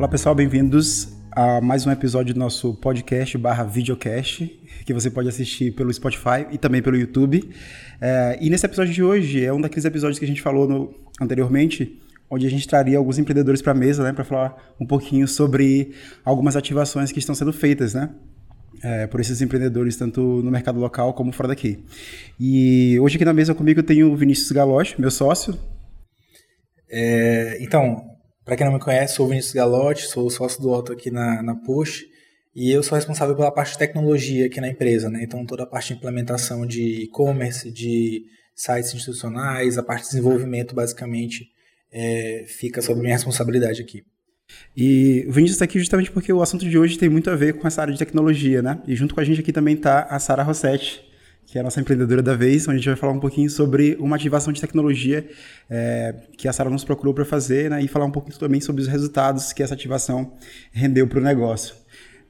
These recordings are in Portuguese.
Olá pessoal, bem-vindos a mais um episódio do nosso podcast barra videocast, que você pode assistir pelo Spotify e também pelo YouTube. É, e nesse episódio de hoje é um daqueles episódios que a gente falou no, anteriormente, onde a gente traria alguns empreendedores para a mesa, né, para falar um pouquinho sobre algumas ativações que estão sendo feitas, né, é, por esses empreendedores, tanto no mercado local como fora daqui. E hoje aqui na mesa comigo eu tenho o Vinícius Galoche, meu sócio. É, então, para quem não me conhece, sou o Vinícius Galotti, sou sócio do Otto aqui na, na Push e eu sou responsável pela parte de tecnologia aqui na empresa, né? Então, toda a parte de implementação de e-commerce, de sites institucionais, a parte de desenvolvimento, basicamente, é, fica sob minha responsabilidade aqui. E o Vinícius está aqui justamente porque o assunto de hoje tem muito a ver com essa área de tecnologia, né? E junto com a gente aqui também está a Sara Rossetti, que é a nossa empreendedora da vez, onde a gente vai falar um pouquinho sobre uma ativação de tecnologia é, que a Sara nos procurou para fazer, né, e falar um pouquinho também sobre os resultados que essa ativação rendeu para o negócio.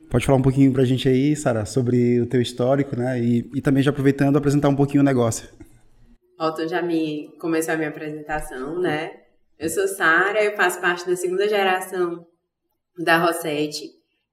Pode falar um pouquinho para a gente aí, Sara, sobre o teu histórico, né, e, e também já aproveitando apresentar um pouquinho o negócio. Otto já me começou a minha apresentação, né? Eu sou Sara, eu faço parte da segunda geração da Rossetti,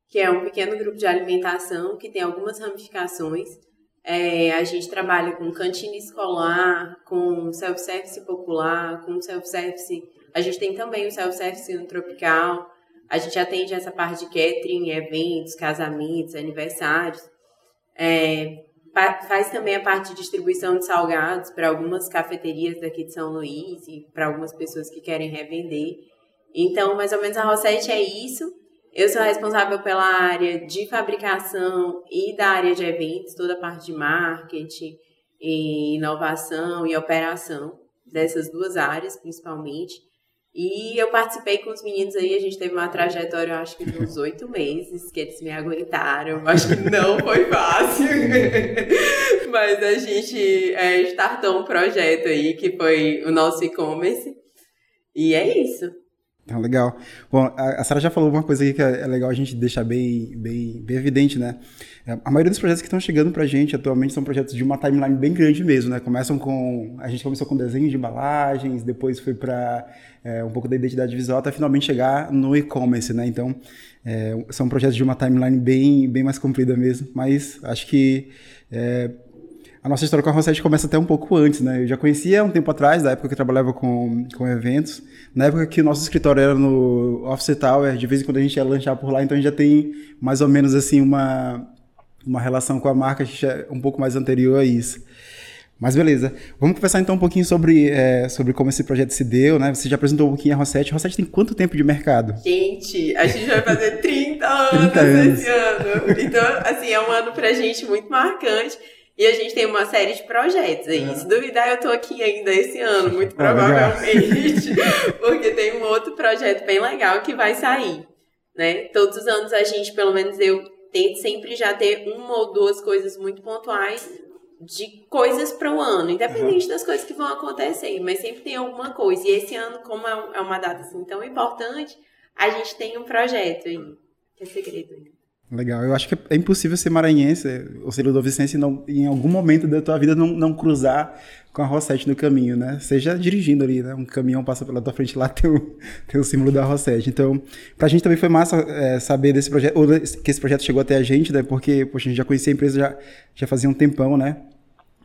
que é um pequeno grupo de alimentação que tem algumas ramificações é, a gente trabalha com cantina escolar, com self-service popular, com self-service. A gente tem também o self-service no tropical. A gente atende essa parte de catering, eventos, casamentos, aniversários. É, faz também a parte de distribuição de salgados para algumas cafeterias daqui de São Luís e para algumas pessoas que querem revender. Então, mais ou menos a Rosette é isso. Eu sou responsável pela área de fabricação e da área de eventos, toda a parte de marketing, e inovação e operação, dessas duas áreas principalmente. E eu participei com os meninos aí, a gente teve uma trajetória, eu acho que de uns oito meses, que eles me aguentaram. Acho que não foi fácil. Mas a gente é, startou um projeto aí, que foi o nosso e-commerce. E é isso. Então, legal. Bom, a, Sara já falou uma coisa aqui que é, é legal a gente deixar bem, bem, bem evidente, né? É, a maioria dos projetos que estão chegando pra gente atualmente são projetos de uma timeline bem grande mesmo, né? Começam com. A gente começou com desenho de embalagens, depois foi para é, um pouco da identidade visual, até finalmente chegar no e-commerce, né? Então, é, são projetos de uma timeline bem, bem mais comprida mesmo, mas acho que. É, a nossa história com a Rosette começa até um pouco antes, né? Eu já conhecia um tempo atrás, da época que eu trabalhava com, com eventos, na época que o nosso escritório era no Office Tower, de vez em quando a gente ia lanchar por lá, então a gente já tem mais ou menos assim uma, uma relação com a marca é um pouco mais anterior a isso. Mas beleza, vamos conversar então um pouquinho sobre, é, sobre como esse projeto se deu, né? Você já apresentou um pouquinho a Rosette. A Rosette tem quanto tempo de mercado? Gente, a gente vai fazer 30 anos, 30 anos. esse ano. Então, assim, é um ano pra gente muito marcante. E a gente tem uma série de projetos aí. É. Se duvidar, eu tô aqui ainda esse ano, muito provavelmente. porque tem um outro projeto bem legal que vai sair. Né? Todos os anos a gente, pelo menos eu, tento sempre já ter uma ou duas coisas muito pontuais de coisas para o ano, independente uhum. das coisas que vão acontecer, mas sempre tem alguma coisa. E esse ano, como é, é uma data assim tão importante, a gente tem um projeto aí, que é segredo ainda. Legal. Eu acho que é impossível ser maranhense ou ser ludovicense e não, em algum momento da tua vida não, não cruzar com a Rosette no caminho, né? Seja dirigindo ali, né? Um caminhão passa pela tua frente lá, tem o, tem o símbolo da Rosette. Então, pra gente também foi massa é, saber desse projeto, ou que esse projeto chegou até a gente, né? Porque, poxa, a gente já conhecia a empresa já, já fazia um tempão, né?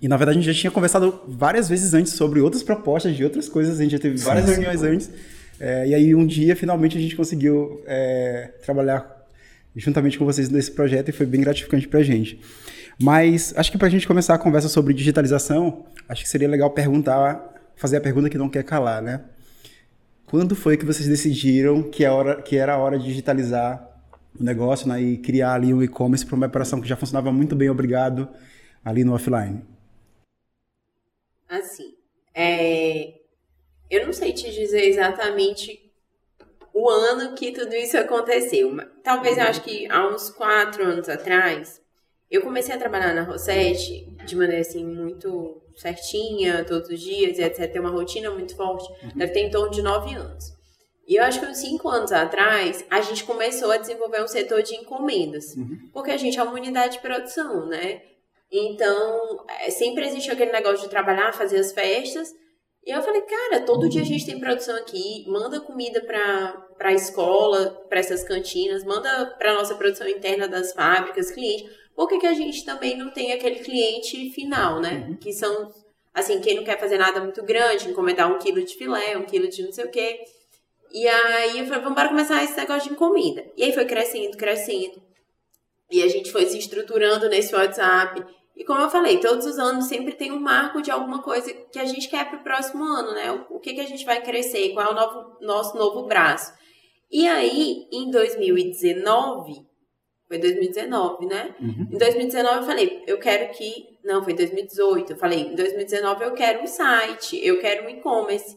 E na verdade a gente já tinha conversado várias vezes antes sobre outras propostas de outras coisas, a gente já teve várias sim, reuniões sim. antes. É, e aí um dia, finalmente, a gente conseguiu é, trabalhar juntamente com vocês nesse projeto e foi bem gratificante para a gente. Mas acho que para a gente começar a conversa sobre digitalização, acho que seria legal perguntar, fazer a pergunta que não quer calar, né? Quando foi que vocês decidiram que, a hora, que era a hora de digitalizar o negócio né, e criar ali um e-commerce para uma operação que já funcionava muito bem, obrigado, ali no offline? Assim, é, eu não sei te dizer exatamente o ano que tudo isso aconteceu. Talvez eu acho que há uns quatro anos atrás, eu comecei a trabalhar na Rosette de maneira assim muito certinha, todos os dias, e etc. Ter uma rotina muito forte. Uhum. Deve ter em torno de nove anos. E eu acho que uns cinco anos atrás, a gente começou a desenvolver um setor de encomendas. Uhum. Porque a gente é uma unidade de produção, né? Então, é, sempre existe aquele negócio de trabalhar, fazer as festas, E eu falei, cara, todo dia a gente tem produção aqui, manda comida para a escola, para essas cantinas, manda para nossa produção interna das fábricas, clientes. Por que, que a gente também não tem aquele cliente final, né? Uhum. Que são, assim, quem não quer fazer nada muito grande, encomendar um quilo de filé, um quilo de não sei o quê. E aí eu falei, vamos começar esse negócio de encomenda. E aí foi crescendo, crescendo. E a gente foi se estruturando nesse WhatsApp. E como eu falei, todos os anos sempre tem um marco de alguma coisa que a gente quer para o próximo ano, né? O, que, que a gente vai crescer, qual é o novo, nosso novo braço. E aí, em 2019, foi 2019, né? Uhum. Em 2019 eu falei, eu quero que. Não, foi 2018. Eu falei, em 2019 eu quero um site, eu quero um e-commerce.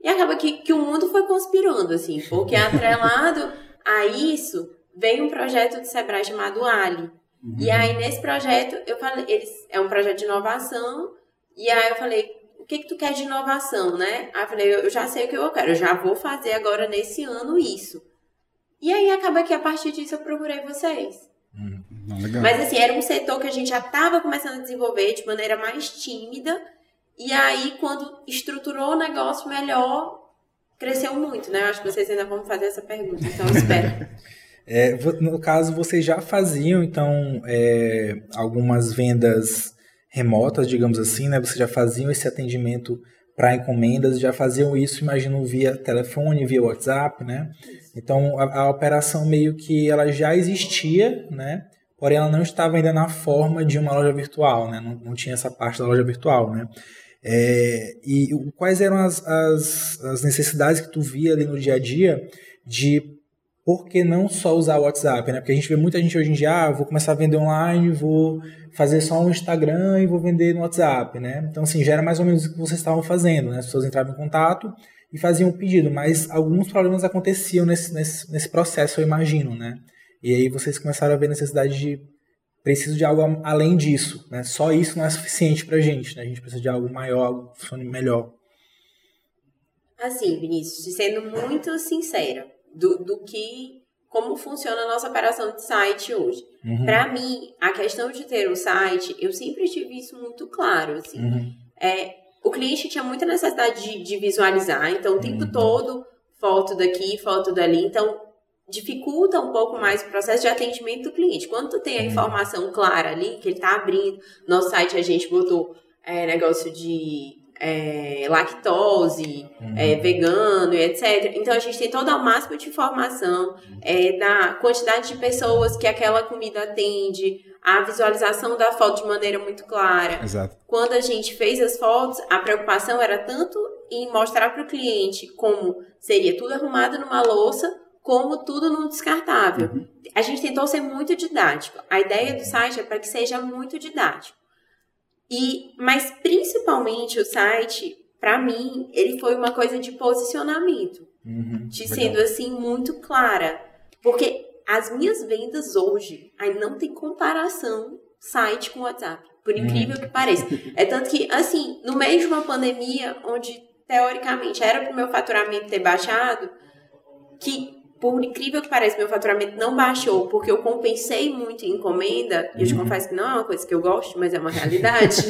E acaba que, que o mundo foi conspirando, assim, porque atrelado a isso veio um projeto do Sebrae chamado Ali. Uhum. E aí, nesse projeto, eu falei, eles, é um projeto de inovação, e aí eu falei, o que que tu quer de inovação, né? Aí eu falei, eu já sei o que eu quero, eu já vou fazer agora nesse ano isso. E aí acaba que a partir disso eu procurei vocês. Hum, Mas assim, era um setor que a gente já estava começando a desenvolver de maneira mais tímida. E aí, quando estruturou o negócio melhor, cresceu muito, né? Eu acho que vocês ainda vão fazer essa pergunta, então eu espero. É, no caso, vocês já faziam, então, é, algumas vendas remotas, digamos assim, né? Vocês já faziam esse atendimento para encomendas, já faziam isso, imagino, via telefone, via WhatsApp, né? Então, a, a, operação meio que ela já existia, né? Porém, ela não estava ainda na forma de uma loja virtual, né? Não, não tinha essa parte da loja virtual, né? É, e quais eram as, as, as necessidades que tu via ali no dia a dia de por que não só usar o WhatsApp, né? Porque a gente vê muita gente hoje em dia, ah, vou começar a vender online, vou fazer só um Instagram e vou vender no WhatsApp, né? Então, assim, já era mais ou menos o que vocês estavam fazendo, né? As pessoas entravam em contato e faziam o pedido, mas alguns problemas aconteciam nesse, nesse, nesse processo, eu imagino, né? E aí vocês começaram a ver a necessidade de preciso de algo além disso, né? Só isso não é suficiente pra gente, né? A gente precisa de algo maior, algo que funcione melhor. Assim, Vinícius, sendo muito sincera, do, do que como funciona a nossa operação de site hoje. Uhum. Para mim, a questão de ter um site, eu sempre tive isso muito claro. Assim. Uhum. É, o cliente tinha muita necessidade de, de visualizar, então o tempo uhum. todo, foto daqui, foto dali. Então, dificulta um pouco mais o processo de atendimento do cliente. Quando tu tem a uhum. informação clara ali, que ele está abrindo, no site a gente botou é, negócio de é, lactose, uhum. é, vegano, etc. Então a gente tem todo o máximo de informação é, da quantidade de pessoas que aquela comida atende, a visualização da foto de maneira muito clara. Exato. Quando a gente fez as fotos, a preocupação era tanto em mostrar para o cliente como seria tudo arrumado numa louça, como tudo num descartável. Uhum. A gente tentou ser muito didático. A ideia do site é para que seja muito didático. E, mas principalmente o site, para mim, ele foi uma coisa de posicionamento. Uhum, de sendo assim muito clara. Porque as minhas vendas hoje, aí não tem comparação site com WhatsApp. Por incrível uhum. que pareça. É tanto que, assim, no meio de uma pandemia, onde teoricamente era para o meu faturamento ter baixado, que por incrível que pareça, meu faturamento não baixou porque eu compensei muito em encomenda. E eu te uhum. confesso que não é uma coisa que eu gosto, mas é uma realidade.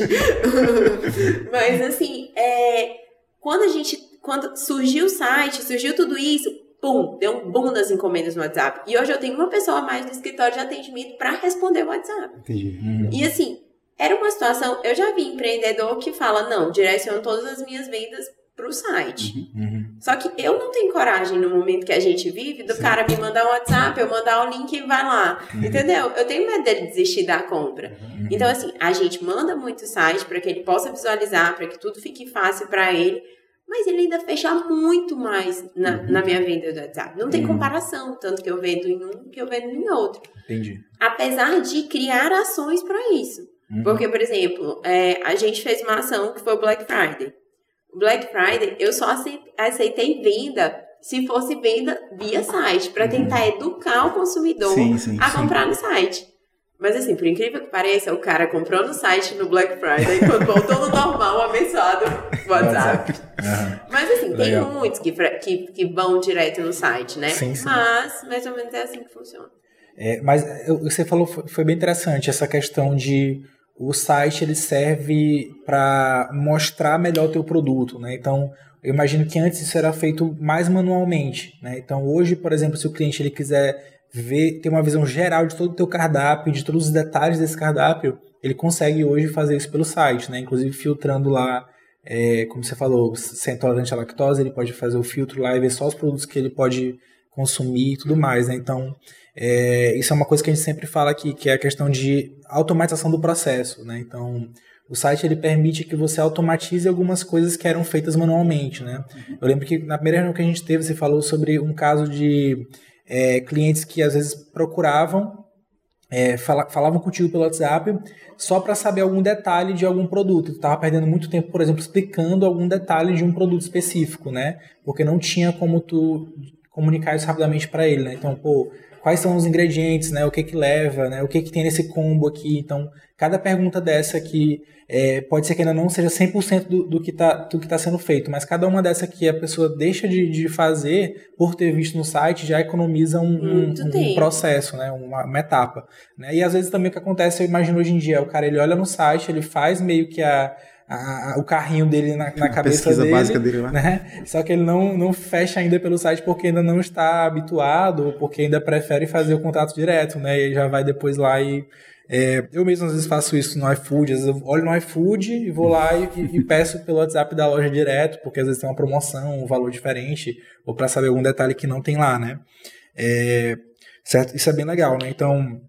mas assim, é, quando a gente. Quando surgiu o site, surgiu tudo isso, pum, deu um boom nas encomendas no WhatsApp. E hoje eu tenho uma pessoa a mais no escritório de atendimento para responder o WhatsApp. Entendi. Uhum. E assim, era uma situação. Eu já vi empreendedor que fala: não, direciono todas as minhas vendas para o site. Uhum, uhum. Só que eu não tenho coragem no momento que a gente vive do Sim. cara me mandar um WhatsApp, eu mandar o link e vai lá. Uhum. Entendeu? Eu tenho medo dele desistir da compra. Uhum. Então, assim, a gente manda muito site para que ele possa visualizar, para que tudo fique fácil para ele. Mas ele ainda fecha muito mais na, uhum. na minha venda do WhatsApp. Não tem comparação, tanto que eu vendo em um que eu vendo em outro. Entendi. Apesar de criar ações para isso. Porque, por exemplo, é, a gente fez uma ação que foi o Black Friday. Black Friday, eu só aceitei venda se fosse venda via site, para tentar educar o consumidor sim, sim, a comprar sim. no site. Mas assim, por incrível que pareça, o cara comprou no site no Black Friday, quando voltou no normal, abençoado WhatsApp. Uhum. Mas assim, tem Legal. muitos que, que, que vão direto no site, né? Sim, sim. Mas mais ou menos é assim que funciona. É, mas você falou, foi bem interessante essa questão de o site ele serve para mostrar melhor o teu produto, né? Então, eu imagino que antes isso era feito mais manualmente, né? Então, hoje, por exemplo, se o cliente ele quiser ver, ter uma visão geral de todo o teu cardápio, de todos os detalhes desse cardápio, ele consegue hoje fazer isso pelo site, né? Inclusive filtrando lá, é, como você falou, se é intolerante à lactose, ele pode fazer o filtro lá e ver só os produtos que ele pode consumir e tudo mais, né? Então, é, isso é uma coisa que a gente sempre fala aqui, que é a questão de automatização do processo, né? Então, o site ele permite que você automatize algumas coisas que eram feitas manualmente, né? Eu lembro que na primeira reunião que a gente teve, você falou sobre um caso de é, clientes que às vezes procuravam, é, falavam contigo pelo WhatsApp só para saber algum detalhe de algum produto. Tu estava perdendo muito tempo, por exemplo, explicando algum detalhe de um produto específico, né? Porque não tinha como tu comunicar isso rapidamente para ele, né? Então, pô, quais são os ingredientes, né? O que que leva, né? O que que tem nesse combo aqui. Então, cada pergunta dessa aqui é, pode ser que ainda não seja 100% do, do que está tá sendo feito, mas cada uma dessa que a pessoa deixa de, de fazer por ter visto no site já economiza um, um, um processo, né? Uma, uma etapa. Né? E às vezes também o que acontece, eu imagino hoje em dia, o cara ele olha no site, ele faz meio que a a, o carrinho dele na, na cabeça pesquisa dele, básica dele lá. Né? Só que ele não, não fecha ainda pelo site porque ainda não está habituado, ou porque ainda prefere fazer o contato direto, né? E já vai depois lá e é, eu mesmo às vezes faço isso no iFood, às vezes eu olho no iFood e vou lá e, e, peço pelo WhatsApp da loja direto, porque às vezes tem uma promoção, um valor diferente, ou para saber algum detalhe que não tem lá, né? É, certo? Isso é bem legal, né? Então,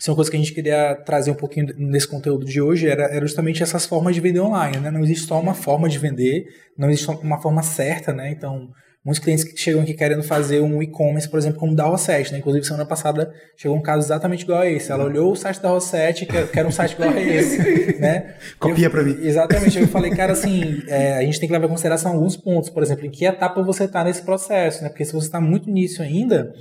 isso é uma coisa que a gente queria trazer um pouquinho nesse conteúdo de hoje, era, era justamente essas formas de vender online, né? Não existe só uma forma de vender, não existe uma forma certa, né? Então, muitos clientes que chegam aqui querendo fazer um e-commerce, por exemplo, como da Rosset, né? Inclusive, semana passada chegou um caso exatamente igual a esse. Ela olhou o site da Rosset, que era um site igual a esse, né? Copia para mim. Exatamente. Eu falei, cara, assim, é, a gente tem que levar em consideração alguns pontos. Por exemplo, em que etapa você está nesse processo, né? Porque se você está muito nisso ainda,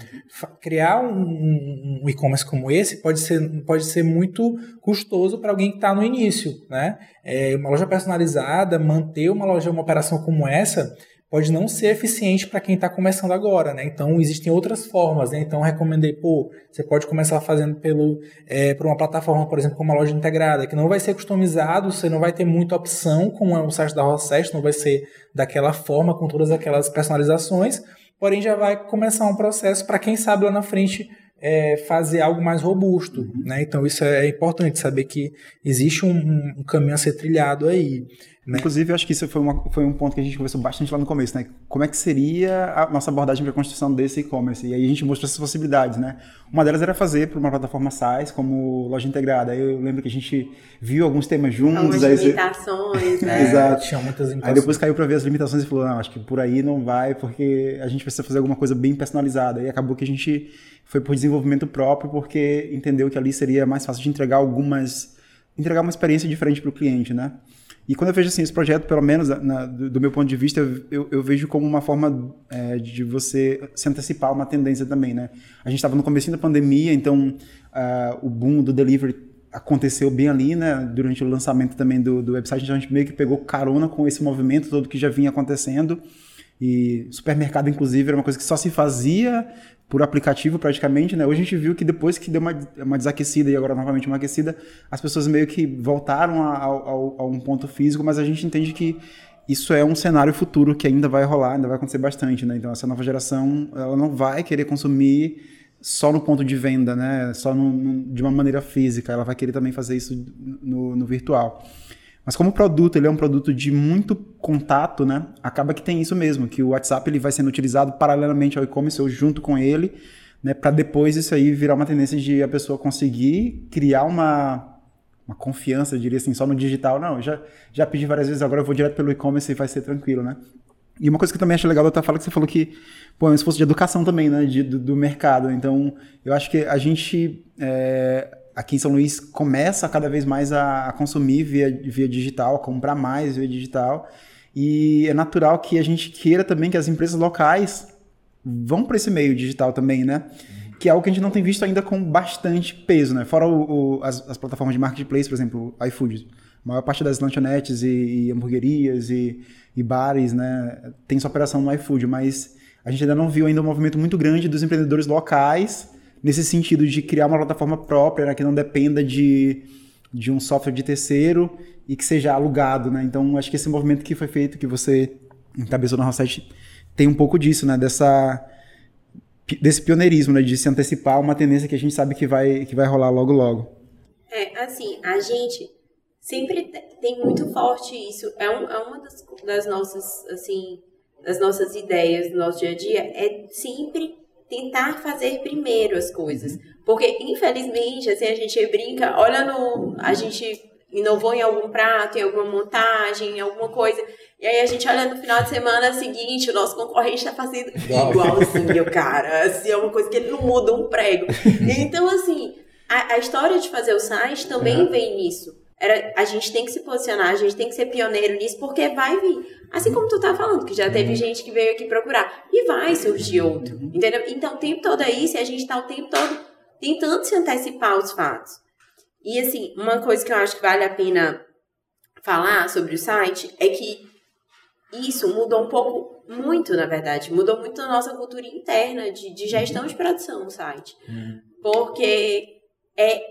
criar um, um, um e-commerce como esse pode ser, pode ser muito custoso para alguém que está no início, né? É, uma loja personalizada, manter uma loja, uma operação como essa, pode não ser eficiente para quem está começando agora, né? Então existem outras formas, né? Então recomendei, pô, você pode começar fazendo pelo é, por uma plataforma, por exemplo, como uma loja integrada, que não vai ser customizado, você não vai ter muita opção como é o site da Rosset, não vai ser daquela forma com todas aquelas personalizações, porém já vai começar um processo para quem sabe lá na frente é, fazer algo mais robusto, uhum. né? Então isso é importante saber que existe um, um caminho a ser trilhado aí. Né? Inclusive, eu acho que isso foi, uma, foi um ponto que a gente conversou bastante lá no começo, né? Como é que seria a nossa abordagem para a construção desse e-commerce? E aí a gente mostrou essas possibilidades, né? Uma delas era fazer para uma plataforma SaaS como loja integrada. Aí eu lembro que a gente viu alguns temas juntos. Algumas aí limitações, né? Exato. Tinha muitas limitações. Aí depois caiu para ver as limitações e falou, não, acho que por aí não vai, porque a gente precisa fazer alguma coisa bem personalizada. E acabou que a gente foi por desenvolvimento próprio, porque entendeu que ali seria mais fácil de entregar algumas... entregar uma experiência diferente para o cliente, né? E quando eu vejo assim, esse projeto, pelo menos na, do, do, meu ponto de vista, eu, eu vejo como uma forma é, de você se antecipar uma tendência também, né? A gente estava no começo da pandemia, então uh, o boom do delivery aconteceu bem ali, né? Durante o lançamento também do, do website, então a gente meio que pegou carona com esse movimento todo que já vinha acontecendo. E supermercado, inclusive, era uma coisa que só se fazia por aplicativo praticamente, né? Hoje a gente viu que depois que deu uma, uma desaquecida e agora novamente uma aquecida, as pessoas meio que voltaram a, a, a, um ponto físico, mas a gente entende que isso é um cenário futuro que ainda vai rolar, ainda vai acontecer bastante, né? Então essa nova geração, ela não vai querer consumir só no ponto de venda, né? Só no, no, de uma maneira física, ela vai querer também fazer isso no, no virtual. Mas como o produto ele é um produto de muito contato, né? Acaba que tem isso mesmo, que o WhatsApp ele vai sendo utilizado paralelamente ao e-commerce ou junto com ele, né? Para depois isso aí virar uma tendência de a pessoa conseguir criar uma uma confiança, eu diria assim, só no digital. Não, já já pedi várias vezes, agora eu vou direto pelo e-commerce e vai ser tranquilo, né? E uma coisa que eu também acho legal da tua fala que você falou que, pô, é um esforço de educação também, né, de, do, do mercado. Então, eu acho que a gente é, aqui em São Luís começa cada vez mais a, consumir via, via digital, a comprar mais via digital. E é natural que a gente queira também que as empresas locais vão para esse meio digital também, né? Que é algo que a gente não tem visto ainda com bastante peso, né? Fora o, o, as, as, plataformas de marketplace, por exemplo, iFood. A maior parte das lanchonetes e, e hamburguerias e, e, bares, né? Tem sua operação no iFood, mas a gente ainda não viu ainda um movimento muito grande dos empreendedores locais nesse sentido de criar uma plataforma própria, né, que não dependa de de um software de terceiro e que seja alugado, né? Então, acho que esse movimento que foi feito, que você encabeçou na Rosset, tem um pouco disso, né? Dessa desse pioneirismo, né? De se antecipar uma tendência que a gente sabe que vai que vai rolar logo logo. É, assim, a gente sempre tem muito forte isso. É, um, é uma das, das nossas, assim, das nossas ideias do nosso dia a dia, é sempre tentar fazer primeiro as coisas. Porque, infelizmente, assim, a gente brinca, olha no. A gente inovou em algum prato, em alguma montagem, em alguma coisa. E aí a gente olha no final de semana seguinte, o nosso concorrente está fazendo igualzinho, cara. Assim, é uma coisa que ele não muda um prego. Então, assim, a, a história de fazer o site também uhum. vem nisso. Era, a gente tem que se posicionar, a gente tem que ser pioneiro nisso, porque vai vir. Assim como tu tá falando, que já teve uhum. gente que veio aqui procurar. E vai surgir outro. Entendeu? Então, o tempo todo é isso, e a gente tá o tempo todo tentando se antecipar os fatos. E assim, uma coisa que eu acho que vale a pena falar sobre o site é que isso mudou um pouco, muito na verdade, mudou muito a nossa cultura interna de, de gestão de produção no site. Uhum. Porque é,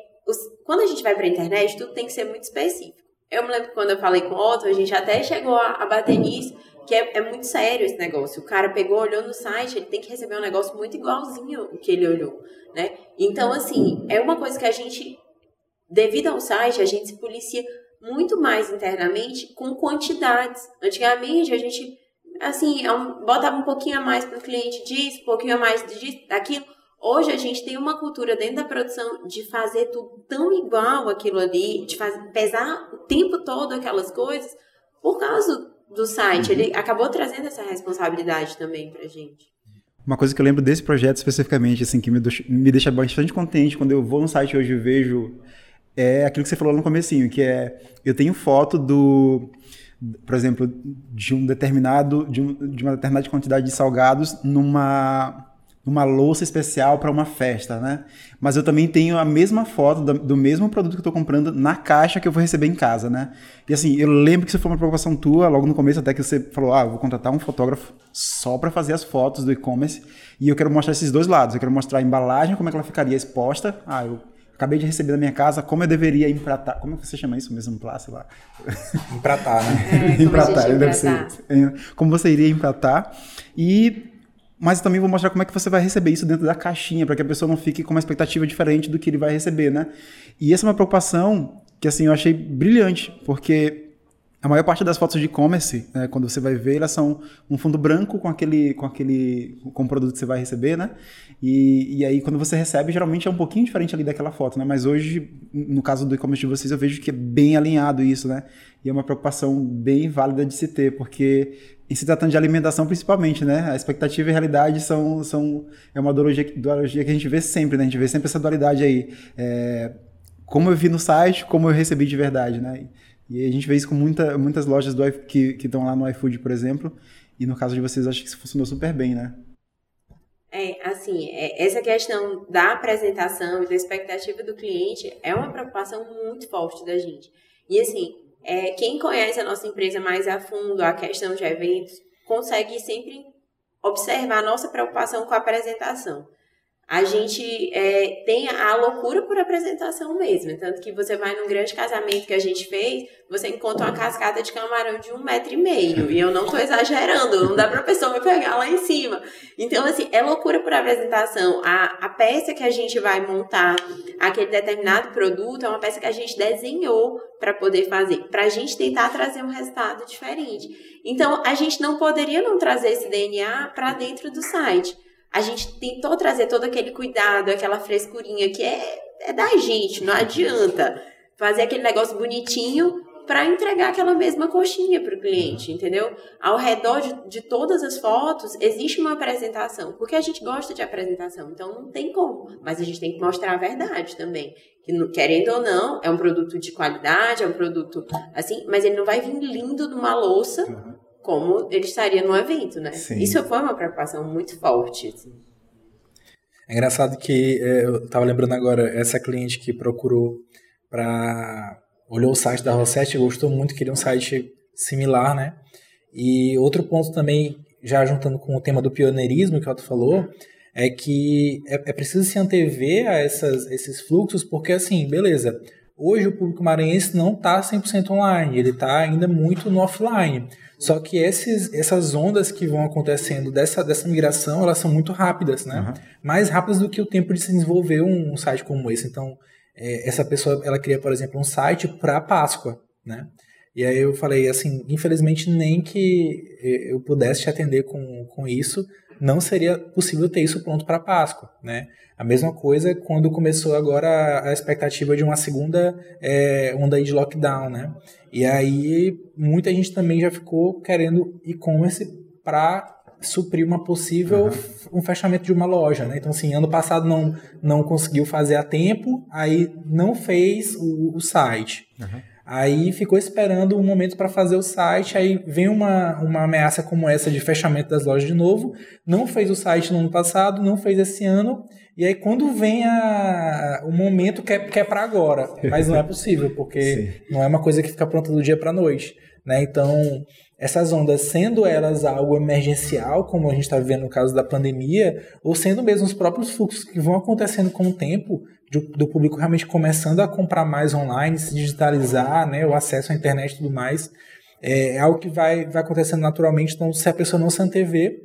quando a gente vai para a internet, tudo tem que ser muito específico. Eu me lembro que quando eu falei com o Otto, a gente até chegou a, a bater nisso, que é, é, muito sério esse negócio. O cara pegou, olhou no site, ele tem que receber um negócio muito igualzinho o que ele olhou, né? Então, assim, é uma coisa que a gente, devido ao site, a gente se policia muito mais internamente com quantidades. Antigamente, a gente, assim, é botava um pouquinho a mais para o cliente disso, um pouquinho a mais disso, daquilo. Hoje a gente tem uma cultura dentro da produção de fazer tudo tão igual aquilo ali, de fazer, pesar o tempo todo aquelas coisas, por causa do site. Ele acabou trazendo essa responsabilidade também pra gente. Uma coisa que eu lembro desse projeto especificamente, assim, que me, me deixa bastante contente quando eu vou no site hoje e vejo, é aquilo que você falou no comecinho, que é, eu tenho foto do, por exemplo, de um determinado, de, um, de uma determinada quantidade de salgados numa uma louça especial para uma festa, né? Mas eu também tenho a mesma foto do, do mesmo produto que eu estou comprando na caixa que eu vou receber em casa, né? E assim, eu lembro que isso foi uma preocupação tua logo no começo, até que você falou: ah, vou contratar um fotógrafo só para fazer as fotos do e-commerce e eu quero mostrar esses dois lados. Eu quero mostrar a embalagem, como é que ela ficaria exposta. Ah, eu acabei de receber da minha casa, como eu deveria empratar. Como você chama isso mesmo? Plá, sei lá. Empratar, né? É, empratar, deve ser. Como você iria empratar. E mas também vou mostrar como é que você vai receber isso dentro da caixinha, para que a pessoa não fique com uma expectativa diferente do que ele vai receber, né? E essa é uma preocupação que, assim, eu achei brilhante, porque a maior parte das fotos de e-commerce, né, quando você vai ver, elas são um fundo branco com aquele, com aquele, com o produto que você vai receber, né? E, e aí quando você recebe, geralmente é um pouquinho diferente ali daquela foto, né? Mas hoje, no caso do e-commerce de vocês, eu vejo que é bem alinhado isso, né? E é uma preocupação bem válida de se ter, porque em se tratando de alimentação principalmente, né? A expectativa e a realidade são, são é uma duologia, duologia que a gente vê sempre, né? A gente vê sempre essa dualidade aí. É, como eu vi no site, como eu recebi de verdade, né? E a gente vê isso com muita, muitas lojas do, que estão lá no iFood, por exemplo. E no caso de vocês, acho que isso funcionou super bem, né? É, assim, é, essa questão da apresentação e da expectativa do cliente é uma preocupação muito forte da gente. E, assim, é, quem conhece a nossa empresa mais a fundo, a questão de eventos, consegue sempre observar a nossa preocupação com a apresentação a gente é, tem a loucura por apresentação mesmo. Tanto que você vai num grande casamento que a gente fez, você encontra uma cascata de camarão de um metro e meio. E eu não estou exagerando, não dá para a pessoa me pegar lá em cima. Então, assim, é loucura por apresentação. A, a peça que a gente vai montar, aquele determinado produto, é uma peça que a gente desenhou para poder fazer, para a gente tentar trazer um resultado diferente. Então, a gente não poderia não trazer esse DNA para dentro do site a gente tentou trazer todo aquele cuidado, aquela frescurinha que é, é da gente, não adianta fazer aquele negócio bonitinho para entregar aquela mesma coxinha para o cliente, entendeu? Ao redor de, de, todas as fotos existe uma apresentação, porque a gente gosta de apresentação, então não tem como, mas a gente tem que mostrar a verdade também, que querendo ou não é um produto de qualidade, é um produto assim, mas ele não vai vir lindo numa louça. Como ele estaria no evento, né? Sim. Isso foi uma preocupação muito forte. Assim. É engraçado que é, eu estava lembrando agora, essa cliente que procurou para. olhou o site da Rosette, gostou muito, queria um site similar, né? E outro ponto também, já juntando com o tema do pioneirismo que o Otto falou, é que é, é preciso se antever a essas, esses fluxos, porque assim, beleza, Hoje o público maranhense não está 100% online, ele está ainda muito no offline. Só que esses, essas ondas que vão acontecendo dessa, dessa migração, elas são muito rápidas, né? Uhum. Mais rápidas do que o tempo de se desenvolver um, um site como esse. Então, é, essa pessoa, ela cria, por exemplo, um site para Páscoa, né? E aí eu falei assim, infelizmente nem que eu pudesse te atender com, com isso, não seria possível ter isso pronto para Páscoa, né? A mesma coisa quando começou agora a expectativa de uma segunda é, onda de lockdown, né? E aí muita gente também já ficou querendo e-commerce para suprir uma possível uhum. um fechamento de uma loja, né? Então assim, ano passado não não conseguiu fazer a tempo, aí não fez o, o site. Uhum. Aí ficou esperando um momento para fazer o site, aí vem uma, uma ameaça como essa de fechamento das lojas de novo, não fez o site no ano passado, não fez esse ano, e aí quando vem a, o momento que é, que é para agora, mas não é possível, porque não é uma coisa que fica pronta do dia para noite, né? Então, essas ondas, sendo elas algo emergencial, como a gente está vivendo no caso da pandemia, ou sendo mesmo os próprios fluxos que vão acontecendo com o tempo, do, do, público realmente começando a comprar mais online, se digitalizar, né, o acesso à internet e tudo mais, é, é algo que vai, vai acontecendo naturalmente. Então, se a pessoa não se antever,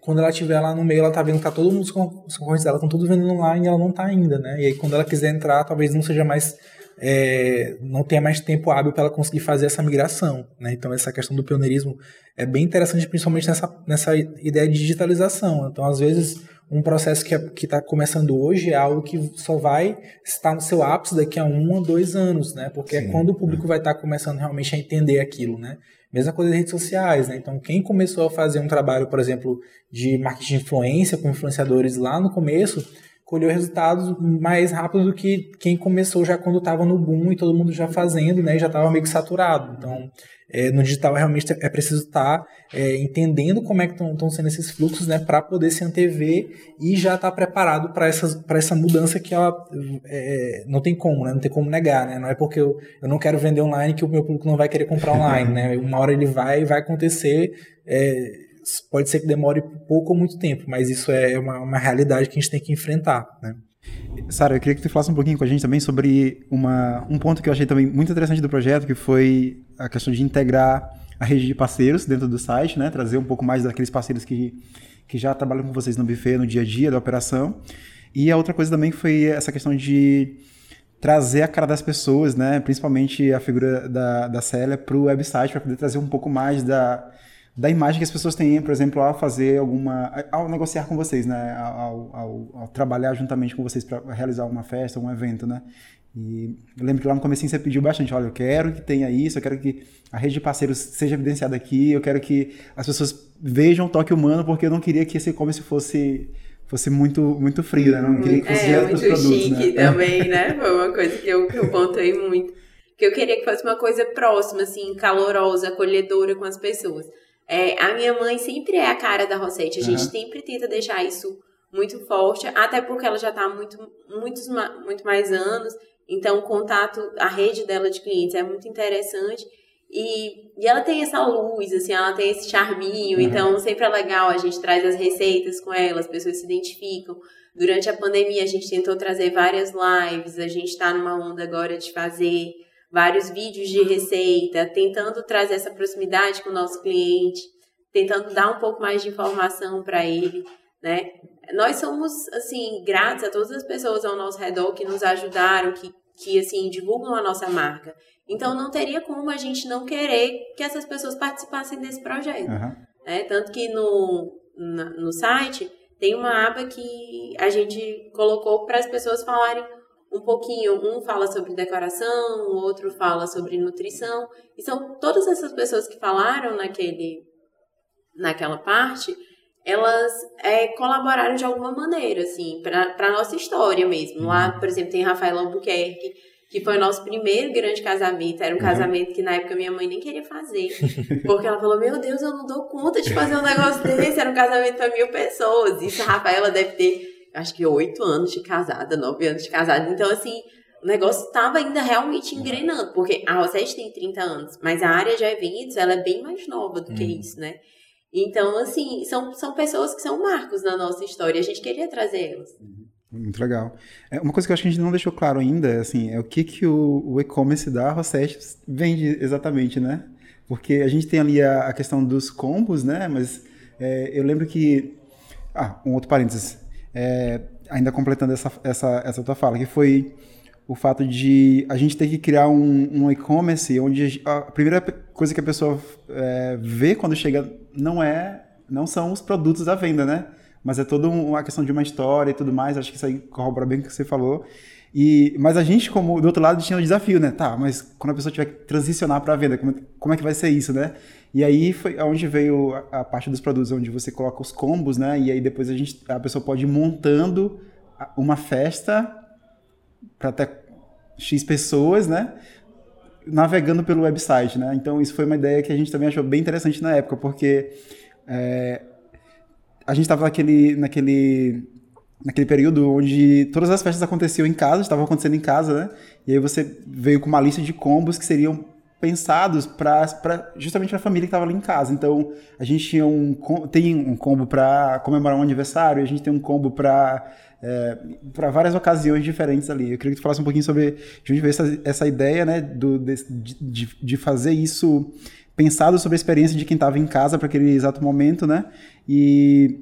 quando ela estiver lá no meio, ela tá vendo que tá todo mundo, os concorrentes dela estão todos vendendo online e ela não tá ainda, né? E aí, quando ela quiser entrar, talvez não seja mais é, não tenha mais tempo hábil para ela conseguir fazer essa migração. Né? Então, essa questão do pioneirismo é bem interessante, principalmente nessa, nessa ideia de digitalização. Então, às vezes, um processo que é, está começando hoje é algo que só vai estar no seu ápice daqui a um ou dois anos, né? Porque é Sim. é quando o público vai estar tá começando realmente a entender aquilo, né? Mesma coisa das redes sociais, né? Então, quem começou a fazer um trabalho, por exemplo, de marketing de influência com influenciadores lá no começo, colheu resultados mais rápido do que quem começou já quando estava no boom e todo mundo já fazendo, né? Já estava meio que saturado. Então, é, no digital realmente é preciso estar tá, é, entendendo como é que estão sendo esses fluxos, né, para poder se antever e já estar tá preparado para essa mudança que ela é, não tem como, né, não tem como negar, né, não é porque eu, eu não quero vender online que o meu público não vai querer comprar online, né, uma hora ele vai vai acontecer, é, pode ser que demore pouco ou muito tempo, mas isso é uma, uma realidade que a gente tem que enfrentar, né. Sara, eu queria que tu falasse um pouquinho com a gente também sobre uma, um ponto que eu achei também muito interessante do projeto, que foi a questão de integrar a rede de parceiros dentro do site, né? Trazer um pouco mais daqueles parceiros que, que já trabalham com vocês no buffet, no dia a dia da operação. E a outra coisa também foi essa questão de trazer a cara das pessoas, né? Principalmente a figura da, da Célia para o website, para poder trazer um pouco mais da, da imagem que as pessoas têm, por exemplo, ao fazer alguma. ao negociar com vocês, né? Ao, ao, ao trabalhar juntamente com vocês para realizar uma festa, um evento, né? E eu lembro que lá no começo você pediu bastante, olha, eu quero que tenha isso, eu quero que a rede de parceiros seja evidenciada aqui, eu quero que as pessoas vejam o toque humano, porque eu não queria que esse e-commerce fosse fosse muito muito frio, né? Não queria que fosse é, muito produtos, chique né? também, né? Foi uma coisa que eu, que eu pontuei muito. Que eu queria que fosse uma coisa próxima, assim, calorosa, acolhedora com as pessoas. É, a minha mãe sempre é a cara da Rosette. A gente uhum. sempre tenta deixar isso muito forte, até porque ela já está há muito, muitos, muito mais anos. Então, o contato, a rede dela de clientes é muito interessante. E, e ela tem essa luz, assim, ela tem esse charminho. Uhum. Então, sempre é legal. A gente traz as receitas com ela, as pessoas se identificam. Durante a pandemia, a gente tentou trazer várias lives. A gente está numa onda agora de fazer vários vídeos de receita, tentando trazer essa proximidade com o nosso cliente, tentando dar um pouco mais de informação para ele, né? Nós somos, assim, gratos a todas as pessoas ao nosso redor que nos ajudaram, que, que assim, divulgam a nossa marca. Então, não teria como a gente não querer que essas pessoas participassem desse projeto. Uhum. Né? Tanto que no, no site tem uma aba que a gente colocou para as pessoas falarem um pouquinho, um fala sobre decoração, o outro fala sobre nutrição. E são todas essas pessoas que falaram naquele, naquela parte, elas é, colaboraram de alguma maneira, assim, para a nossa história mesmo. Lá, por exemplo, tem Rafael Albuquerque, que foi o nosso primeiro grande casamento. Era um uhum. casamento que na época minha mãe nem queria fazer. Porque ela falou: Meu Deus, eu não dou conta de fazer um negócio desse. Era um casamento para mil pessoas. Isso a Rafaela deve ter acho que oito anos de casada, nove anos de casada. Então, assim, o negócio estava ainda realmente engrenando, porque a Rosette tem 30 anos, mas a área de eventos, ela é bem mais nova do que uhum. isso, né? Então, assim, são, são pessoas que são marcos na nossa história, a gente queria trazer elas. Uhum. Muito legal. É, uma coisa que eu acho que a gente não deixou claro ainda, assim, é o que, que o, o e-commerce da Rosset vende exatamente, né? Porque a gente tem ali a, a questão dos combos, né? Mas é, eu lembro que... Ah, um outro parênteses. É, ainda completando essa, essa, essa tua fala, que foi o fato de a gente ter que criar um, um e-commerce onde a, primeira coisa que a pessoa é, vê quando chega não é não são os produtos da venda, né? Mas é toda uma questão de uma história e tudo mais. Acho que isso aí corrobora bem o que você falou. E, mas a gente, como do outro lado, tinha um desafio, né? Tá, mas quando a pessoa tiver que transicionar para a venda, como, como, é que vai ser isso, né? E aí foi onde veio a, a, parte dos produtos, onde você coloca os combos, né? E aí depois a, gente, a pessoa pode ir montando uma festa para até X pessoas, né? Navegando pelo website, né? Então isso foi uma ideia que a gente também achou bem interessante na época, porque é, a gente estava naquele, naquele, naquele período onde todas as festas aconteciam em casa, estavam acontecendo em casa, né? E aí você veio com uma lista de combos que seriam pensados para justamente para a família que estava ali em casa. Então, a gente tinha um tem um combo para comemorar um aniversário, a gente tem um combo para é, para várias ocasiões diferentes ali. Eu queria que tu falasse um pouquinho sobre de onde veio essa, essa ideia, né, do, de, de, de fazer isso pensado sobre a experiência de quem estava em casa para aquele exato momento, né? E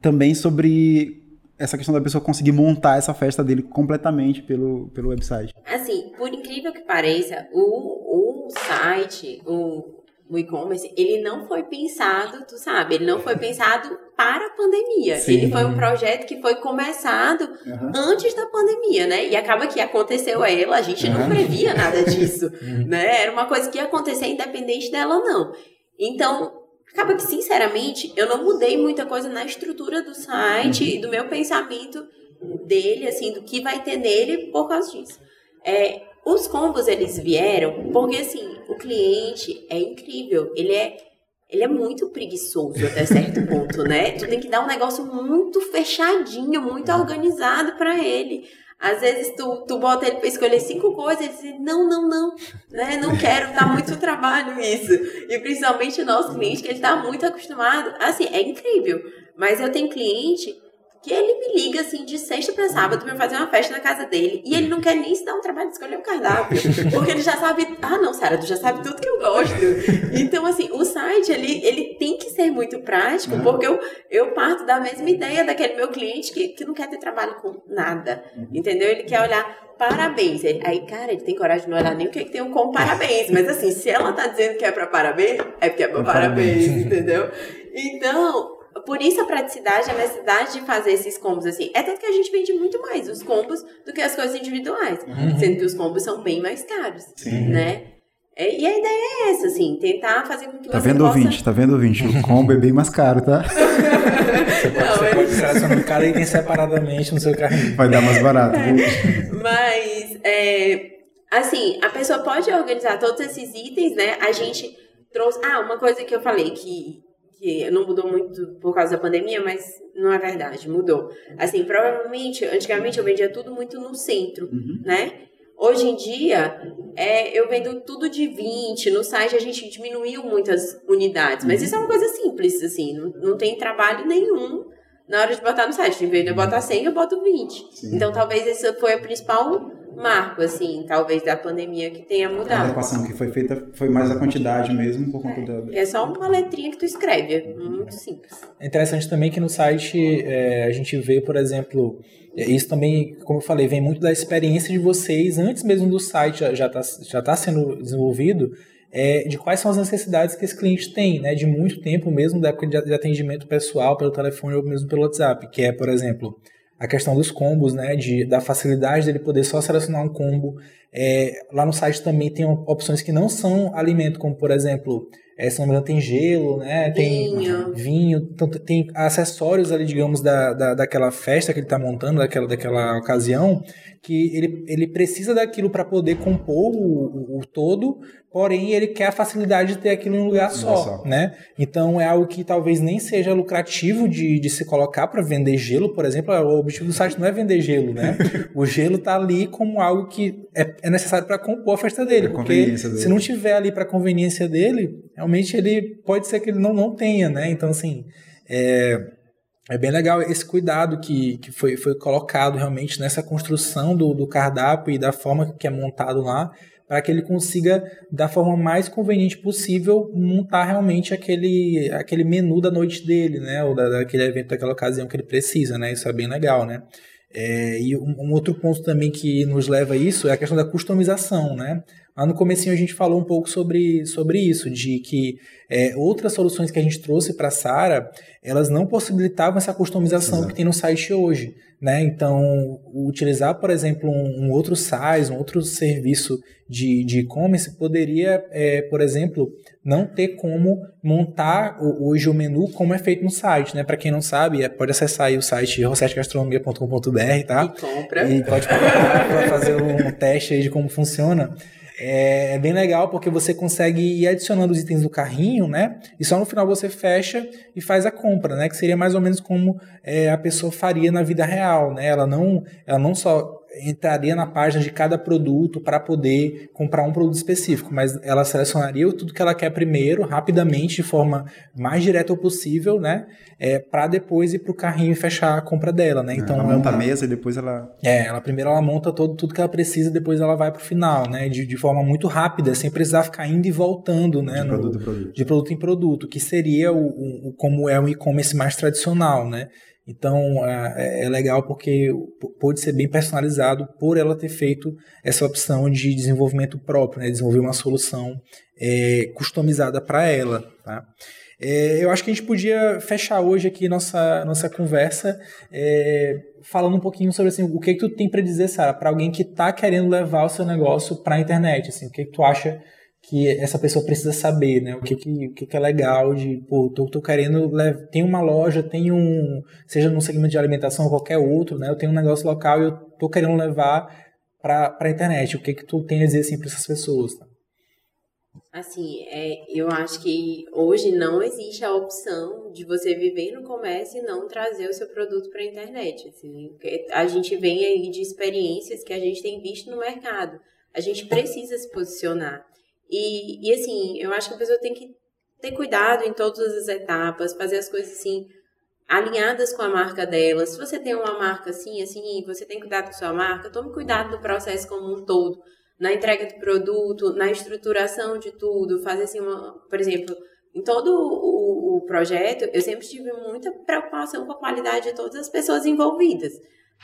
também sobre essa questão da pessoa conseguir montar essa festa dele completamente pelo, pelo website. Assim, por incrível que pareça, o, o site, o, o e-commerce, ele não foi pensado, tu sabe, ele não foi pensado para a pandemia. Sim. Ele foi um projeto que foi começado uhum. antes da pandemia, né? E acaba que aconteceu a ela, a gente uhum. não previa nada disso, uhum. né? Era uma coisa que ia acontecer independente dela ou não. Então, acaba que, sinceramente, eu não mudei muita coisa na estrutura do site e do meu pensamento dele, assim, do que vai ter nele por causa disso. É, os combos eles vieram porque assim, o cliente é incrível, ele é ele é muito preguiçoso até certo ponto, né? Tu tem que dar um negócio muito fechadinho, muito organizado para ele. Às vezes tu, tu bota ele para escolher cinco coisas e ele diz, não, não, não, né? Não quero, tá muito trabalho isso. E principalmente o nosso cliente, que ele tá muito acostumado. Assim, é incrível. Mas eu tenho cliente que ele me liga assim de sexta para sábado para fazer uma festa na casa dele e ele não quer nem se dar um trabalho de escolher o um cardápio, porque ele já sabe, ah não, Sara, tu já sabe tudo que eu gosto. Então assim, o site ele, ele tem que ser muito prático, porque eu, eu parto da mesma ideia daquele meu cliente que, que não quer ter trabalho com nada, entendeu? Ele quer olhar parabéns. Aí, cara, ele tem coragem de não olhar nem o que, é que tem um com parabéns, mas assim, se ela tá dizendo que é para parabéns, é porque é para parabéns, entendeu? Então, por isso a praticidade, a necessidade de fazer esses combos assim. É tanto que a gente vende muito mais os combos do que as coisas individuais. Uhum. Sendo que os combos são bem mais caros, Sim. né? É, e a ideia é essa, assim, tentar fazer com que tá você vendo possa... ouvinte, tá vendo ouvinte? O combo é bem mais caro, tá? você pode, Não, você é... pode selecionar o cara e tem separadamente no seu carrinho. Vai dar mais barato. Mas, é, assim, a pessoa pode organizar todos esses itens, né? A gente trouxe... Ah, uma coisa que eu falei que que não mudou muito por causa da pandemia, mas não é verdade, mudou. Assim, provavelmente, antigamente eu vendia tudo muito no centro, uhum. né? Hoje em dia, é, eu vendo tudo de 20, no site a gente diminuiu muitas unidades, mas uhum. isso é uma coisa simples, assim, não, não tem trabalho nenhum na hora de botar no site. Em vez de eu botar 100, eu boto 20. Sim. Então, talvez esse foi a principal marco, assim, talvez da pandemia que tenha mudado. A adequação que foi feita foi mais a quantidade mesmo, por conta é, da... É só uma letrinha que tu escreve, é muito simples. É interessante também que no site é, a gente vê, por exemplo, é, isso também, como eu falei, vem muito da experiência de vocês, antes mesmo do site já está já tá sendo desenvolvido, é, de quais são as necessidades que esse cliente tem, né, de muito tempo mesmo, da época de atendimento pessoal pelo telefone ou mesmo pelo WhatsApp, que é, por exemplo, a questão dos combos, né, de, da facilidade dele poder só selecionar um combo. É, lá no site também tem opções que não são alimento, como por exemplo, é, se não me engano, tem gelo, né? Tem vinho. vinho então tem acessórios ali, digamos, da, da, daquela festa que ele está montando, daquela, daquela ocasião, que ele, ele precisa daquilo para poder compor o, o, o, todo, porém ele quer a facilidade de ter aquilo em um lugar só, só, né? Então é algo que talvez nem seja lucrativo de, de se colocar para vender gelo, por exemplo. O objetivo do site não é vender gelo, né? o gelo tá ali como algo que é, é necessário para compor a festa dele, porque dele. se não tiver ali para conveniência dele, realmente ele pode ser que ele não, não tenha, né? Então assim, é, é bem legal esse cuidado que, que foi, foi colocado realmente nessa construção do, do cardápio e da forma que é montado lá, para que ele consiga, da forma mais conveniente possível, montar realmente aquele, aquele menu da noite dele, né? Ou da, daquele evento, daquela ocasião que ele precisa, né? Isso é bem legal, né? É, e um, um, outro ponto também que nos leva a isso é a questão da customização, né? Lá no comecinho a gente falou um pouco sobre, sobre isso, de que é, outras soluções que a gente trouxe para a Sara, elas não possibilitavam essa customização Exato. que tem no site hoje. Né? Então, utilizar, por exemplo, um, um outro size, um outro serviço de e-commerce poderia, é, por exemplo, não ter como montar hoje o menu como é feito no site. Né? Para quem não sabe, é, pode acessar aí o site rossetgastronomia.com.br tá? E compra. E pode para fazer um teste aí de como funciona. É, é bem legal porque você consegue ir adicionando os itens do carrinho, né? E só no final você fecha e faz a compra, né? Que seria mais ou menos como é, a pessoa faria na vida real, né? Ela não, ela não só entraria na página de cada produto para poder comprar um produto específico, mas ela selecionaria tudo que ela quer primeiro, rapidamente, de forma mais direta possível, né? É, para depois ir para o carrinho e fechar a compra dela, né? É, então ela monta é a mesa e depois ela. É, ela primeiro ela monta todo, tudo que ela precisa, depois ela vai para o final, né? De, de forma muito rápida, sem precisar ficar indo e voltando, né? De produto, no, produto. De produto em produto, que seria o, o como é o e-commerce mais tradicional, né? Então é, é, legal porque pode ser bem personalizado por ela ter feito essa opção de desenvolvimento próprio, né? desenvolver uma solução é, customizada para ela. Tá? É, eu acho que a gente podia fechar hoje aqui nossa, nossa conversa é, falando um pouquinho sobre assim, o que, que tu tem para dizer, Sara, para alguém que está querendo levar o seu negócio para a internet. Assim, o que, que tu acha que essa pessoa precisa saber, né? O que que, o que, que é legal de, pô, tô, tô querendo, tem uma loja, tem um, seja no segmento de alimentação ou qualquer outro, né? Eu tenho um negócio local e eu tô querendo levar para a internet. O que que tu tem a dizer assim para essas pessoas? Tá? Assim, é, eu acho que hoje não existe a opção de você viver no comércio e não trazer o seu produto para a internet. Assim, a gente vem aí de experiências que a gente tem visto no mercado. A gente precisa se posicionar. E, e assim, eu acho que a pessoa tem que ter cuidado em todas as etapas, fazer as coisas assim, alinhadas com a marca dela. Se você tem uma marca assim, assim, você tem cuidado com sua marca, tome cuidado do processo como um todo, na entrega do produto, na estruturação de tudo, fazer assim uma, por exemplo, em todo o, o projeto, eu sempre tive muita preocupação com a qualidade de todas as pessoas envolvidas.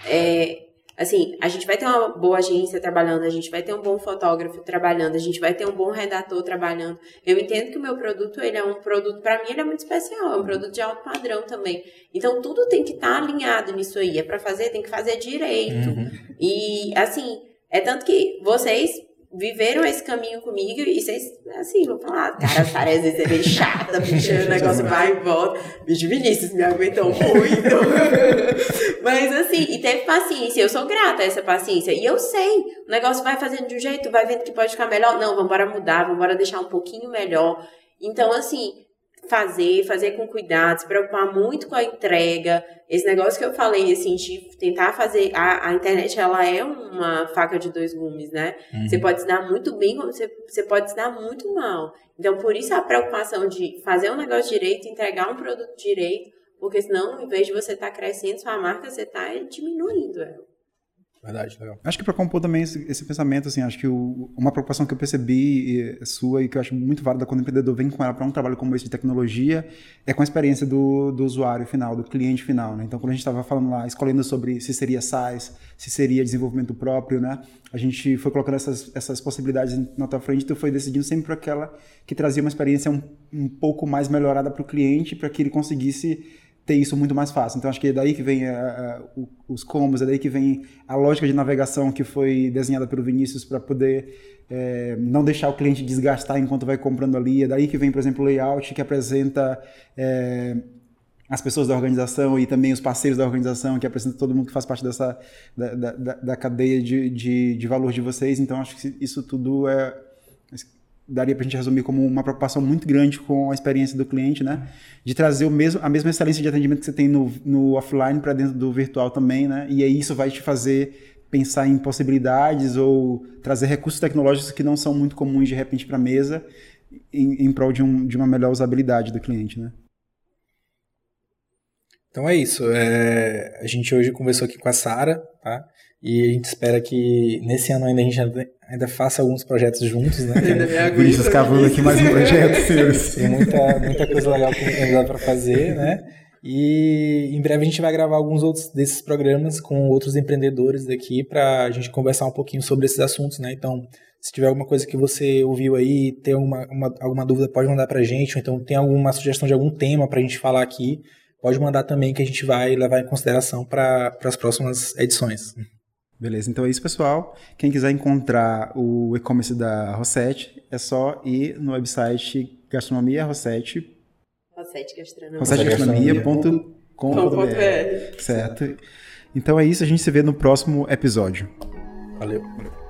É, assim, a gente vai ter uma boa agência trabalhando, a gente vai ter um bom fotógrafo trabalhando, a gente vai ter um bom redator trabalhando. Eu entendo que o meu produto, ele é um produto, para mim, ele é muito especial, é um produto de alto padrão também. Então, tudo tem que estar tá alinhado nisso aí. É para fazer, tem que fazer direito. Uhum. E, assim, é tanto que vocês viveram esse caminho comigo e vocês, assim, vão falar, cara, parece ser é bem chata, bicho, o negócio vai e volta. Bicho Vinícius me aguentou muito. Mas assim, e teve paciência, eu sou grata a essa paciência. E eu sei, o negócio vai fazendo de um jeito, vai vendo que pode ficar melhor. Não, vamos embora mudar, vamos embora deixar um pouquinho melhor. Então, assim, fazer, fazer com cuidado, se preocupar muito com a entrega. Esse negócio que eu falei, assim, de tentar fazer. A, a internet, ela é uma faca de dois gumes, né? Uhum. Você pode se dar muito bem, você, você pode se dar muito mal. Então, por isso a preocupação de fazer um negócio direito, entregar um produto direito, porque senão, em vez de você estar tá crescendo sua marca, você está diminuindo ela. Verdade, legal. Acho que para compor também esse, esse, pensamento, assim, acho que o, uma preocupação que eu percebi sua e que eu acho muito válida quando o empreendedor vem com ela para um trabalho como esse de tecnologia é com a experiência do, do usuário final, do cliente final, né? Então, quando a gente estava falando lá, escolhendo sobre se seria SaaS, se seria desenvolvimento próprio, né? A gente foi colocando essas, essas possibilidades na tua frente e tu foi decidindo sempre para aquela que trazia uma experiência um, um pouco mais melhorada para o cliente, para que ele conseguisse ter isso muito mais fácil. Então acho que é daí que vem a, a, os combos, é daí que vem a lógica de navegação que foi desenhada pelo Vinícius para poder é, não deixar o cliente desgastar enquanto vai comprando ali. É daí que vem, por exemplo, o layout que apresenta é, as pessoas da organização e também os parceiros da organização, que apresenta todo mundo que faz parte dessa da, da, da cadeia de, de, de valor de vocês. Então acho que isso tudo é daria para a gente resumir como uma preocupação muito grande com a experiência do cliente, né? De trazer o mesmo, a mesma excelência de atendimento que você tem no, no offline para dentro do virtual também, né? E aí isso vai te fazer pensar em possibilidades ou trazer recursos tecnológicos que não são muito comuns de repente para a mesa em, em prol de, um, de uma melhor usabilidade do cliente, né? Então é isso. É, a gente hoje conversou aqui com a Sara, tá? E a gente espera que nesse ano ainda a gente ainda faça alguns projetos juntos, né? Vinícius cavando aqui mais um projeto, senhores. Tem muita, muita coisa legal para fazer, né? E em breve a gente vai gravar alguns outros desses programas com outros empreendedores daqui para a gente conversar um pouquinho sobre esses assuntos, né? Então, se tiver alguma coisa que você ouviu aí, tem alguma, uma, alguma dúvida, pode mandar para a gente, ou então tem alguma sugestão de algum tema para a gente falar aqui, pode mandar também que a gente vai levar em consideração para as próximas edições. Beleza, então é isso, pessoal. Quem quiser encontrar o e-commerce da Rosette, é só ir no website gastronomia Rosette. Rosette Gastronomia. Certo. Então é isso, a gente se vê no próximo episódio. Valeu. Valeu.